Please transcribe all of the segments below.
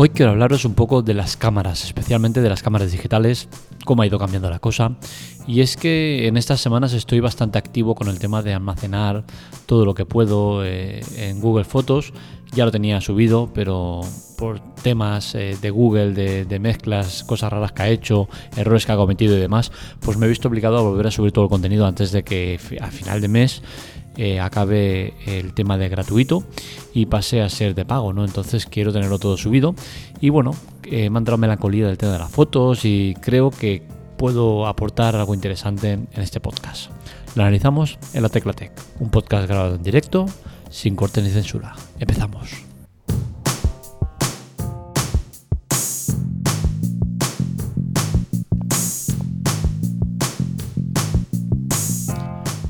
Hoy quiero hablaros un poco de las cámaras, especialmente de las cámaras digitales, cómo ha ido cambiando la cosa. Y es que en estas semanas estoy bastante activo con el tema de almacenar todo lo que puedo eh, en Google Fotos. Ya lo tenía subido, pero por temas eh, de Google, de, mezclas, cosas raras que ha hecho, errores que ha cometido y demás, pues me he visto obligado a volver a subir todo el contenido antes de que a final de mes eh, acabe el tema de gratuito y pase a ser de pago, ¿no? Entonces quiero tenerlo todo subido y bueno, eh, me ha entrado melancolía del tema de las fotos y creo que puedo aportar algo interesante en este podcast. Lo analizamos en la Tecla Tech, un podcast grabado en directo, sin corte ni censura. Empezamos.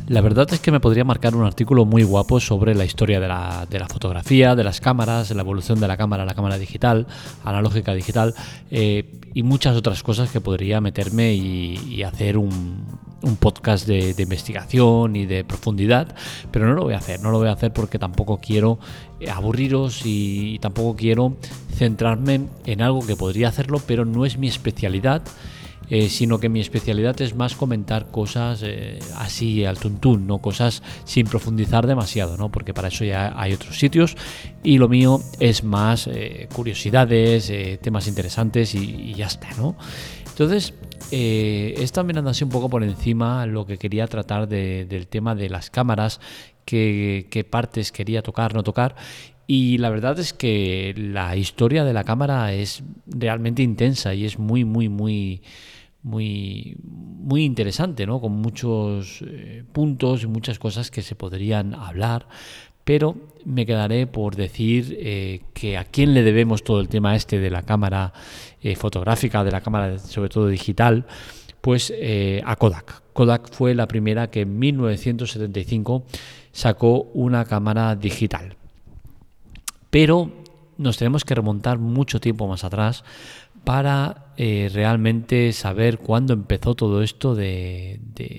La verdad es que me podría marcar un artículo muy guapo sobre la historia de la, fotografía, de las cámaras, la evolución de la cámara, la cámara digital, analógica digital eh, y muchas otras cosas que podría meterme y, hacer un, podcast de, investigación y de profundidad, pero no lo voy a hacer, no lo voy a hacer porque tampoco quiero aburriros y tampoco quiero centrarme en algo que podría hacerlo, pero no es mi especialidad eh, sino que mi especialidad es más comentar cosas eh, así al tuntún, no cosas sin profundizar demasiado, ¿no? porque para eso ya hay otros sitios y lo mío es más eh, curiosidades, temas interesantes y, ya está. ¿no? Entonces, esta mirando así un poco por encima lo que quería tratar del tema de las cámaras, qué partes quería tocar, no tocar y la verdad es que la historia de la cámara es realmente intensa y es muy, muy, muy muy, muy interesante, ¿no? con muchos eh, puntos y muchas cosas que se podrían hablar, pero me quedaré por decir eh, que a quién le debemos todo el tema este de la cámara eh, fotográfica, de la cámara sobre todo digital, pues a Kodak. Kodak fue la primera que en 1975 sacó una cámara digital. Pero nos tenemos que remontar mucho tiempo más atrás para eh, realmente saber cuándo empezó todo esto de,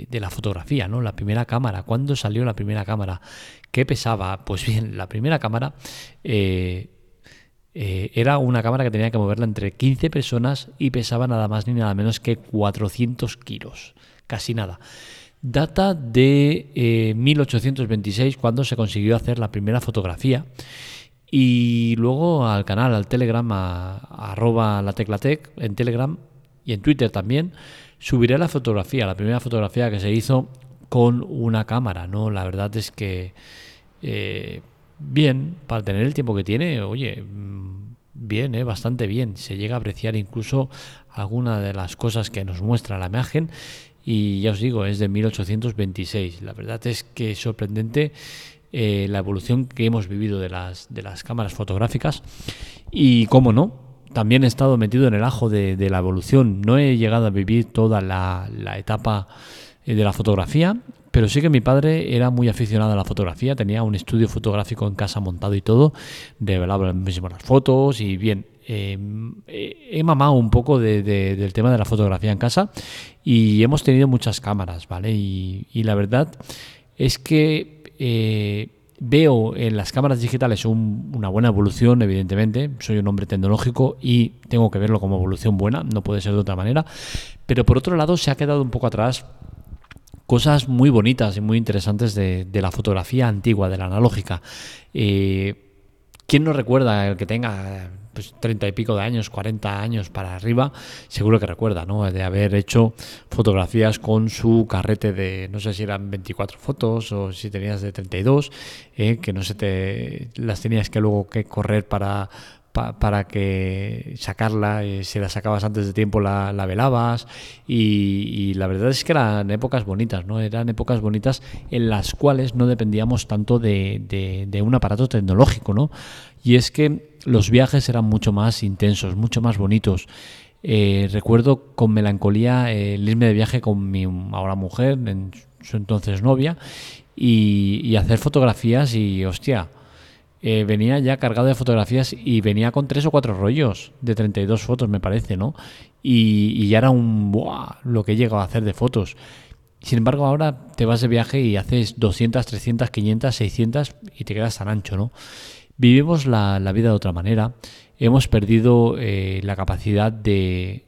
la fotografía, ¿no? La primera cámara, cuándo salió la primera cámara, qué pesaba. Pues bien, la primera cámara eh, eh, era una cámara que tenía que moverla entre 15 personas y pesaba nada más ni nada menos que 400 kilos, casi nada. Data de 1826 cuando se consiguió hacer la primera fotografía y luego al canal, al Telegram, a, arroba la teclatec en Telegram y en Twitter también, subiré la fotografía, la primera fotografía que se hizo con una cámara, ¿no? La verdad es que eh, bien, para tener el tiempo que tiene, oye, mm, bien, ¿eh? bastante bien. Se llega a apreciar incluso alguna de las cosas que nos muestra la imagen y ya os digo, es de 1826. La verdad es que es sorprendente eh, la evolución que hemos vivido de las, de las cámaras fotográficas y, cómo no, también he estado metido en el ajo de, la evolución. No he llegado a vivir toda la, etapa eh, de la fotografía, pero sí que mi padre era muy aficionado a la fotografía, tenía un estudio fotográfico en casa montado y todo, revelaba las fotos y bien, em, he mamado un poco del tema de la fotografía en casa y hemos tenido muchas cámaras, ¿vale? Y, y la verdad es que eh, veo en las cámaras digitales una buena evolución, evidentemente. Soy un hombre tecnológico y tengo que verlo como evolución buena, no puede ser de otra manera. Pero por otro lado, se ha quedado un poco atrás cosas muy bonitas y muy interesantes de, la fotografía antigua, de la analógica. Eh, ¿Quién no recuerda el que tenga pues, 30 y pico de años, 40 años para arriba, seguro que recuerda, ¿no? De haber hecho fotografías con su carrete de, no sé si eran 24 fotos o si tenías de 32, eh, que no se te, las tenías que luego que correr para, para que sacarla, eh, si la sacabas antes de tiempo la, velabas y, la verdad es que eran épocas bonitas, ¿no? Eran épocas bonitas en las cuales no dependíamos tanto de, un aparato tecnológico, ¿no? Y es que los viajes eran mucho más intensos, mucho más bonitos. Eh, recuerdo con melancolía eh, el irme de viaje con mi ahora mujer, en su entonces novia, y, y hacer fotografías y hostia, eh, venía ya cargado de fotografías y venía con tres o cuatro rollos de 32 fotos, me parece, ¿no? Y, ya era un... ¡buah! Lo que he llegado a hacer de fotos. Sin embargo, ahora te vas de viaje y haces 200, 300, 500, 600 y te quedas tan ancho, ¿no? Vivimos la, vida de otra manera. hemos perdido eh, la capacidad de,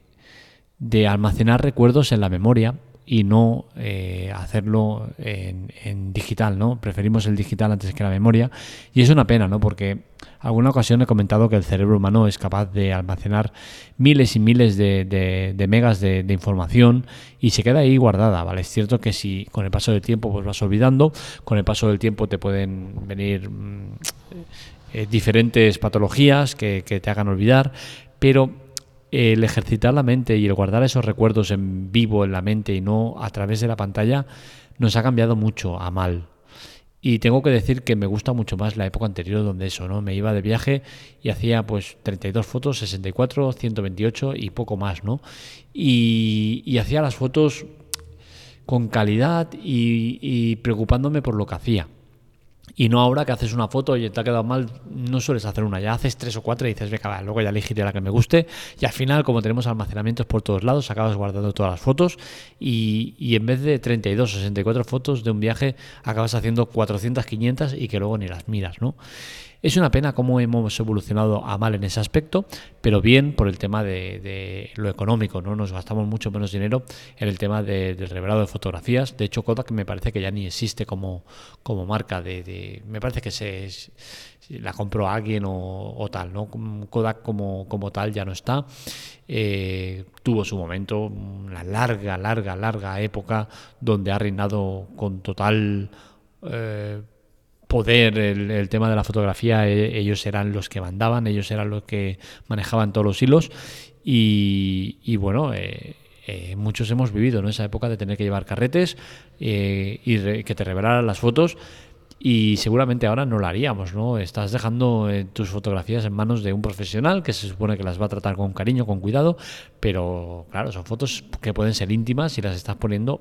de almacenar recuerdos en la memoria y no eh, hacerlo en, digital, ¿no? Preferimos el digital antes que la memoria y es una pena, ¿no? Porque alguna ocasión he comentado que el cerebro humano es capaz de almacenar miles y miles de, megas de, información y se queda ahí guardada, ¿vale? Es cierto que si con el paso del tiempo pues vas olvidando, con el paso del tiempo te pueden venir mm, eh, diferentes patologías que, que te hagan olvidar, pero el ejercitar la mente y el guardar esos recuerdos en vivo en la mente y no a través de la pantalla nos ha cambiado mucho a mal. Y tengo que decir que me gusta mucho más la época anterior donde eso, ¿no? Me iba de viaje y hacía pues 32 fotos, 64, 128 y poco más, ¿no? Y, y hacía las fotos con calidad y preocupándome por lo que hacía. Y no ahora que haces una foto y te ha quedado mal, no sueles hacer una, ya haces tres o cuatro y dices, venga, luego ya elegiré la que me guste. Y al final, como tenemos almacenamientos por todos lados, acabas guardando todas las fotos y, y en vez de 32 o 64 fotos de un viaje, acabas haciendo 400, 500 y que luego ni las miras, ¿no? Es una pena cómo hemos evolucionado a mal en ese aspecto, pero bien por el tema de, lo económico, ¿no? Nos gastamos mucho menos dinero en el tema del revelado de fotografías. De hecho, Kodak me parece que ya ni existe como, marca de, Me parece que se, la compró alguien o, tal, ¿no? Kodak como, como tal ya no está. Eh, tuvo su momento, una larga, larga, larga época donde ha reinado con total eh, poder el, tema de la fotografía, e, ellos eran los que mandaban, ellos eran los que manejaban todos los hilos. Y, bueno, eh, eh, muchos hemos vivido en esa época de tener que llevar carretes eh, y que te revelaran las fotos. Y seguramente ahora no lo haríamos, ¿no? Estás dejando tus fotografías en manos de un profesional que se supone que las va a tratar con cariño, con cuidado, pero claro, son fotos que pueden ser íntimas y las estás poniendo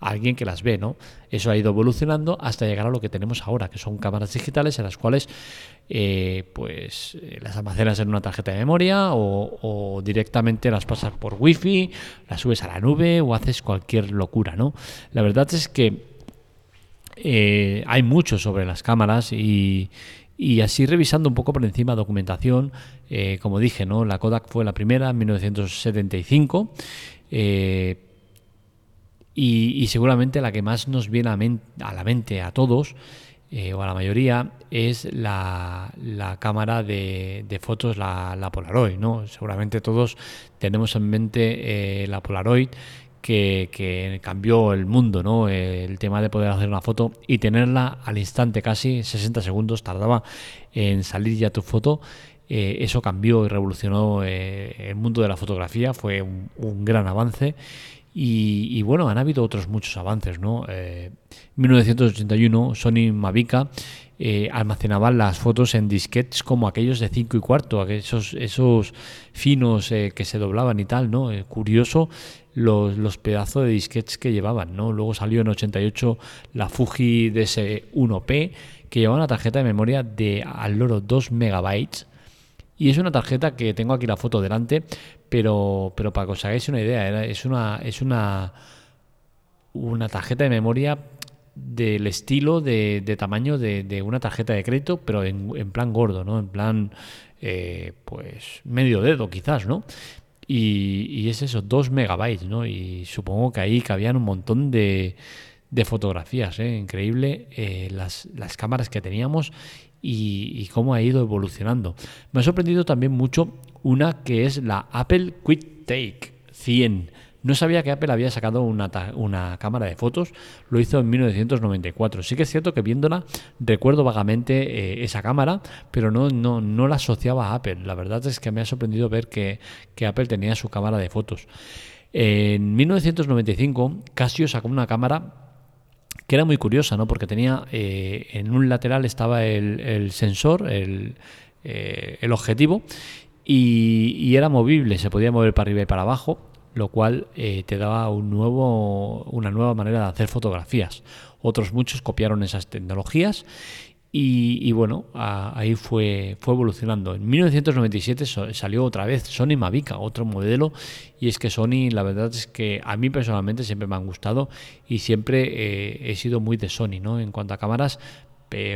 alguien que las ve, ¿no? Eso ha ido evolucionando hasta llegar a lo que tenemos ahora, que son cámaras digitales en las cuales eh, pues eh, las almacenas en una tarjeta de memoria o, directamente las pasas por wifi, las subes a la nube o haces cualquier locura, ¿no? La verdad es que eh, hay mucho sobre las cámaras y, así revisando un poco por encima documentación, como dije, ¿no? La Kodak fue la primera en 1975. Eh, y, seguramente la que más nos viene a, la mente a todos, eh, o a la mayoría, es la, cámara de, fotos, la, Polaroid. ¿no? Seguramente todos tenemos en mente eh, la Polaroid. Que, cambió el mundo, ¿no? El tema de poder hacer una foto y tenerla al instante, casi 60 segundos tardaba en salir ya tu foto. Eh, eso cambió y revolucionó el mundo de la fotografía, fue un gran avance y, bueno, han habido otros muchos avances, ¿no? en 1981 Sony Mavica eh, almacenaba las fotos en disquetes como aquellos de 5 y cuarto, esos, esos finos eh, que se doblaban y tal, ¿no? Eh, curioso los, los, pedazos de disquetes que llevaban, ¿no? Luego salió en 88 la Fuji DS1P que llevaba una tarjeta de memoria de al loro 2 megabytes y es una tarjeta que tengo aquí la foto delante, pero, pero para que os hagáis una idea, es una, es una, una tarjeta de memoria del estilo de, de tamaño de, una tarjeta de crédito, pero en, plan gordo, ¿no? En plan, eh, pues, medio dedo quizás, ¿no? Y, es eso, 2 megabytes, ¿no? Y supongo que ahí cabían un montón de, de fotografías, ¿eh? Increíble eh, las, las cámaras que teníamos y, cómo ha ido evolucionando. Me ha sorprendido también mucho una que es la Apple Quick Take 100. No sabía que Apple había sacado una, una, cámara de fotos, lo hizo en 1994. Sí que es cierto que viéndola recuerdo vagamente eh, esa cámara, pero no, no, no la asociaba a Apple. La verdad es que me ha sorprendido ver que, que Apple tenía su cámara de fotos. En 1995 Casio sacó una cámara que era muy curiosa, ¿no? Porque tenía eh, en un lateral estaba el, sensor, el, eh, el objetivo, y, era movible, se podía mover para arriba y para abajo, lo cual eh, te daba un nuevo, una nueva manera de hacer fotografías. Otros muchos copiaron esas tecnologías y, bueno, ahí fue, fue evolucionando. En 1997 salió otra vez Sony Mavica, otro modelo, y es que Sony, la verdad es que a mí personalmente siempre me han gustado y siempre eh, he sido muy de Sony, ¿no? En cuanto a cámaras,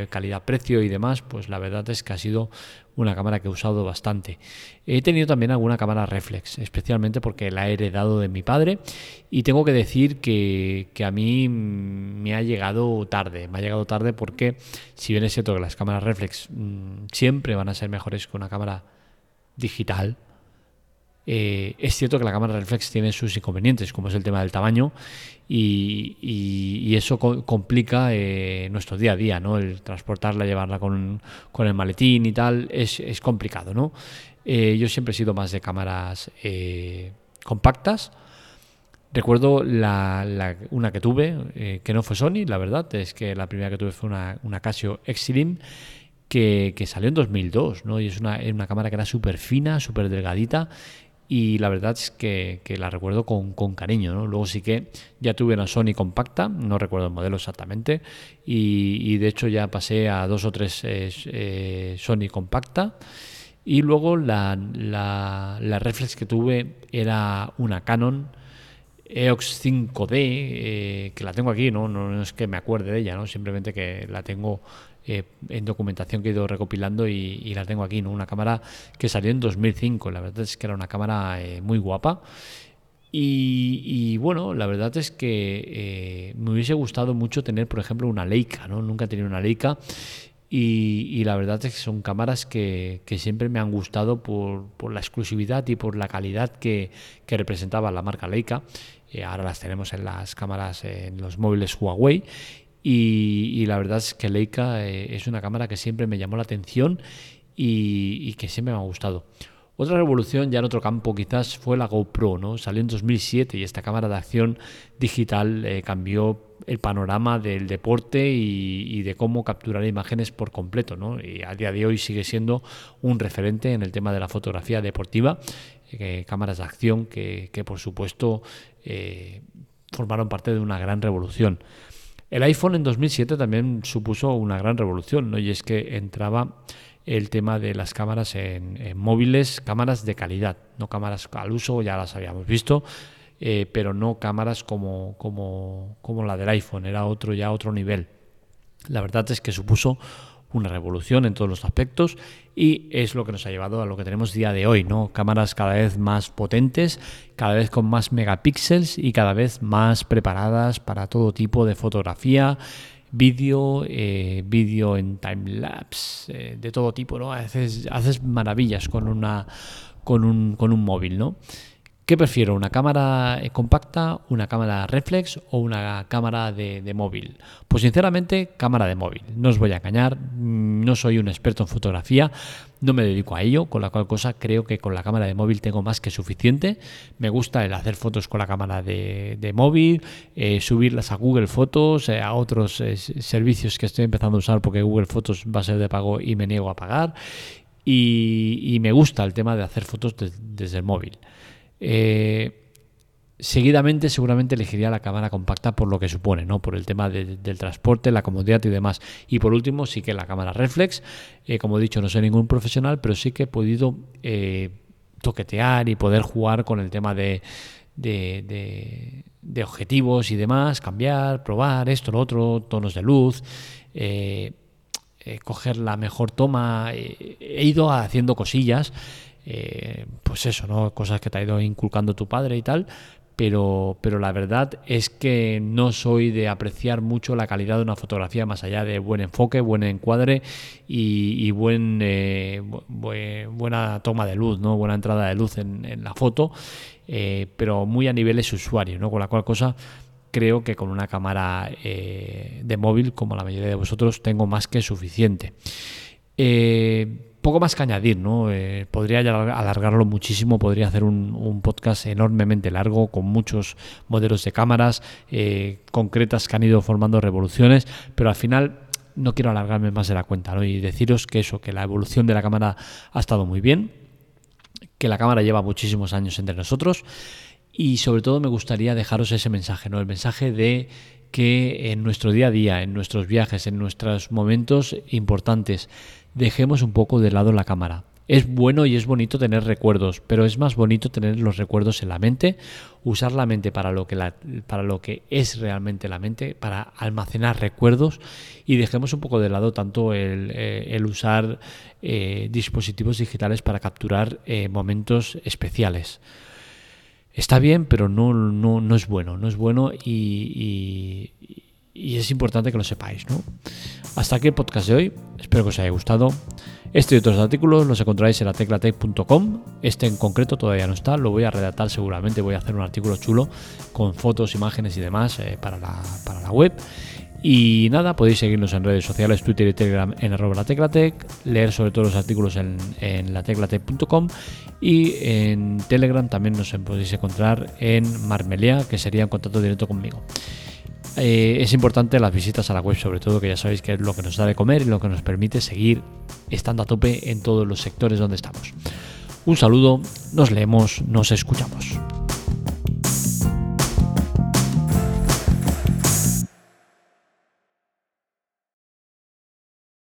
calidad-precio y demás, pues la verdad es que ha sido una cámara que he usado bastante. He tenido también alguna cámara reflex, especialmente porque la he heredado de mi padre y tengo que decir que, a mí me ha llegado tarde, me ha llegado tarde porque si bien es cierto que las cámaras reflex mm, siempre van a ser mejores que una cámara digital, eh, es cierto que la cámara reflex tiene sus inconvenientes, como es el tema del tamaño, y, eso complica eh, nuestro día a día, ¿no? El transportarla, llevarla con, el maletín y tal, es, complicado, ¿no? Eh, yo siempre he sido más de cámaras compactas. Recuerdo una que tuve, que no fue Sony, la verdad, es que la primera que tuve fue una, una Casio Exilim, que, salió en 2002, ¿no? Y es una, una cámara que era súper fina, súper delgadita y la verdad es que, la recuerdo con, cariño. ¿no? Luego sí que ya tuve una Sony compacta, no recuerdo el modelo exactamente, y, de hecho ya pasé a dos o tres eh, eh, Sony compacta. Y luego la, la, reflex que tuve era una Canon EOX 5D, eh, que la tengo aquí, ¿no? ¿no? es que me acuerde de ella, ¿no? simplemente que la tengo eh, en documentación que he ido recopilando y, la tengo aquí, ¿no? Una cámara que salió en 2005, la verdad es que era una cámara eh, muy guapa. Y, bueno, la verdad es que eh, me hubiese gustado mucho tener, por ejemplo, una Leica, ¿no? Nunca he tenido una Leica y, la verdad es que son cámaras que, siempre me han gustado por, la exclusividad y por la calidad que, que representaba la marca Leica. ahora las tenemos en las cámaras, en los móviles Huawei y, la verdad es que Leica eh, es una cámara que siempre me llamó la atención y, que siempre me ha gustado. Otra revolución ya en otro campo quizás fue la GoPro, ¿no? Salió en 2007 y esta cámara de acción digital eh, cambió el panorama del deporte y, de cómo capturar imágenes por completo, ¿no? Y a día de hoy sigue siendo un referente en el tema de la fotografía deportiva, eh, cámaras de acción que, que por supuesto formaron parte de una gran revolución. El iPhone en 2007 también supuso una gran revolución, ¿no? y es que entraba el tema de las cámaras en, móviles, cámaras de calidad, no cámaras al uso, ya las habíamos visto, eh, pero no cámaras como, como, como la del iPhone, era otro ya otro nivel. La verdad es que supuso una revolución en todos los aspectos y es lo que nos ha llevado a lo que tenemos día de hoy, ¿no? Cámaras cada vez más potentes, cada vez con más megapíxeles y cada vez más preparadas para todo tipo de fotografía, vídeo, eh, vídeo en time lapse, eh, de todo tipo, ¿no? Haces, haces maravillas con una con un, con un móvil, ¿no? ¿Qué prefiero? ¿Una cámara eh, compacta, una cámara reflex o una cámara de, móvil? Pues sinceramente, cámara de móvil. No os voy a engañar, mm, no soy un experto en fotografía, no me dedico a ello, con la cual cosa creo que con la cámara de móvil tengo más que suficiente. Me gusta el hacer fotos con la cámara de, móvil, eh, subirlas a Google Fotos, eh, a otros servicios que estoy empezando a usar porque Google Fotos va a ser de pago y me niego a pagar. Y, me gusta el tema de hacer fotos desde el móvil. Eh, seguidamente seguramente elegiría la cámara compacta por lo que supone, ¿no? Por el tema del transporte, la comodidad y demás. Y por último, sí que la cámara reflex. Eh, como he dicho, no soy ningún profesional, pero sí que he podido eh, toquetear y poder jugar con el tema de, de, objetivos y demás, cambiar, probar esto, lo otro, tonos de luz. coger la mejor toma, he ido haciendo cosillas eh, pues eso, ¿no? Cosas que te ha ido inculcando tu padre y tal. Pero, pero la verdad es que no soy de apreciar mucho la calidad de una fotografía más allá de buen enfoque, buen encuadre y, buen, eh, buena toma de luz, ¿no? buena entrada de luz en, la foto, eh, pero muy a niveles usuarios, ¿no? con la cual cosa creo que con una cámara de móvil, como la mayoría de vosotros, tengo más que suficiente. Eh, poco más que añadir, ¿no? Eh, podría alargarlo muchísimo, podría hacer un, podcast enormemente largo con muchos modelos de cámaras eh, concretas que han ido formando revoluciones, pero al final no quiero alargarme más de la cuenta, ¿no? Y deciros que eso, que la evolución de la cámara ha estado muy bien, que la cámara lleva muchísimos años entre nosotros y sobre todo me gustaría dejaros ese mensaje, ¿no? El mensaje de que en nuestro día a día, en nuestros viajes, en nuestros momentos importantes, dejemos un poco de lado la cámara. Es bueno y es bonito tener recuerdos, pero es más bonito tener los recuerdos en la mente, usar la mente para lo que, para lo que es realmente la mente, para almacenar recuerdos y dejemos un poco de lado tanto el, eh, usar eh, dispositivos digitales para capturar eh, momentos especiales está bien, pero no, no, no es bueno, no es bueno y, y, es importante que lo sepáis. ¿no? Hasta aquí el podcast de hoy, espero que os haya gustado. Este y otros artículos los encontraréis en la teclatec.com. Este en concreto todavía no está, lo voy a redactar seguramente, voy a hacer un artículo chulo con fotos, imágenes y demás eh, para, la, para la web. Y nada, podéis seguirnos en redes sociales, Twitter y Telegram en arroba la teclatec, leer sobre todos los artículos en, en lateclatec.com y en Telegram también nos podéis encontrar en Marmelia, que sería en contacto directo conmigo. Eh, es importante las visitas a la web, sobre todo, que ya sabéis que es lo que nos da de comer y lo que nos permite seguir estando a tope en todos los sectores donde estamos. Un saludo, nos leemos, nos escuchamos.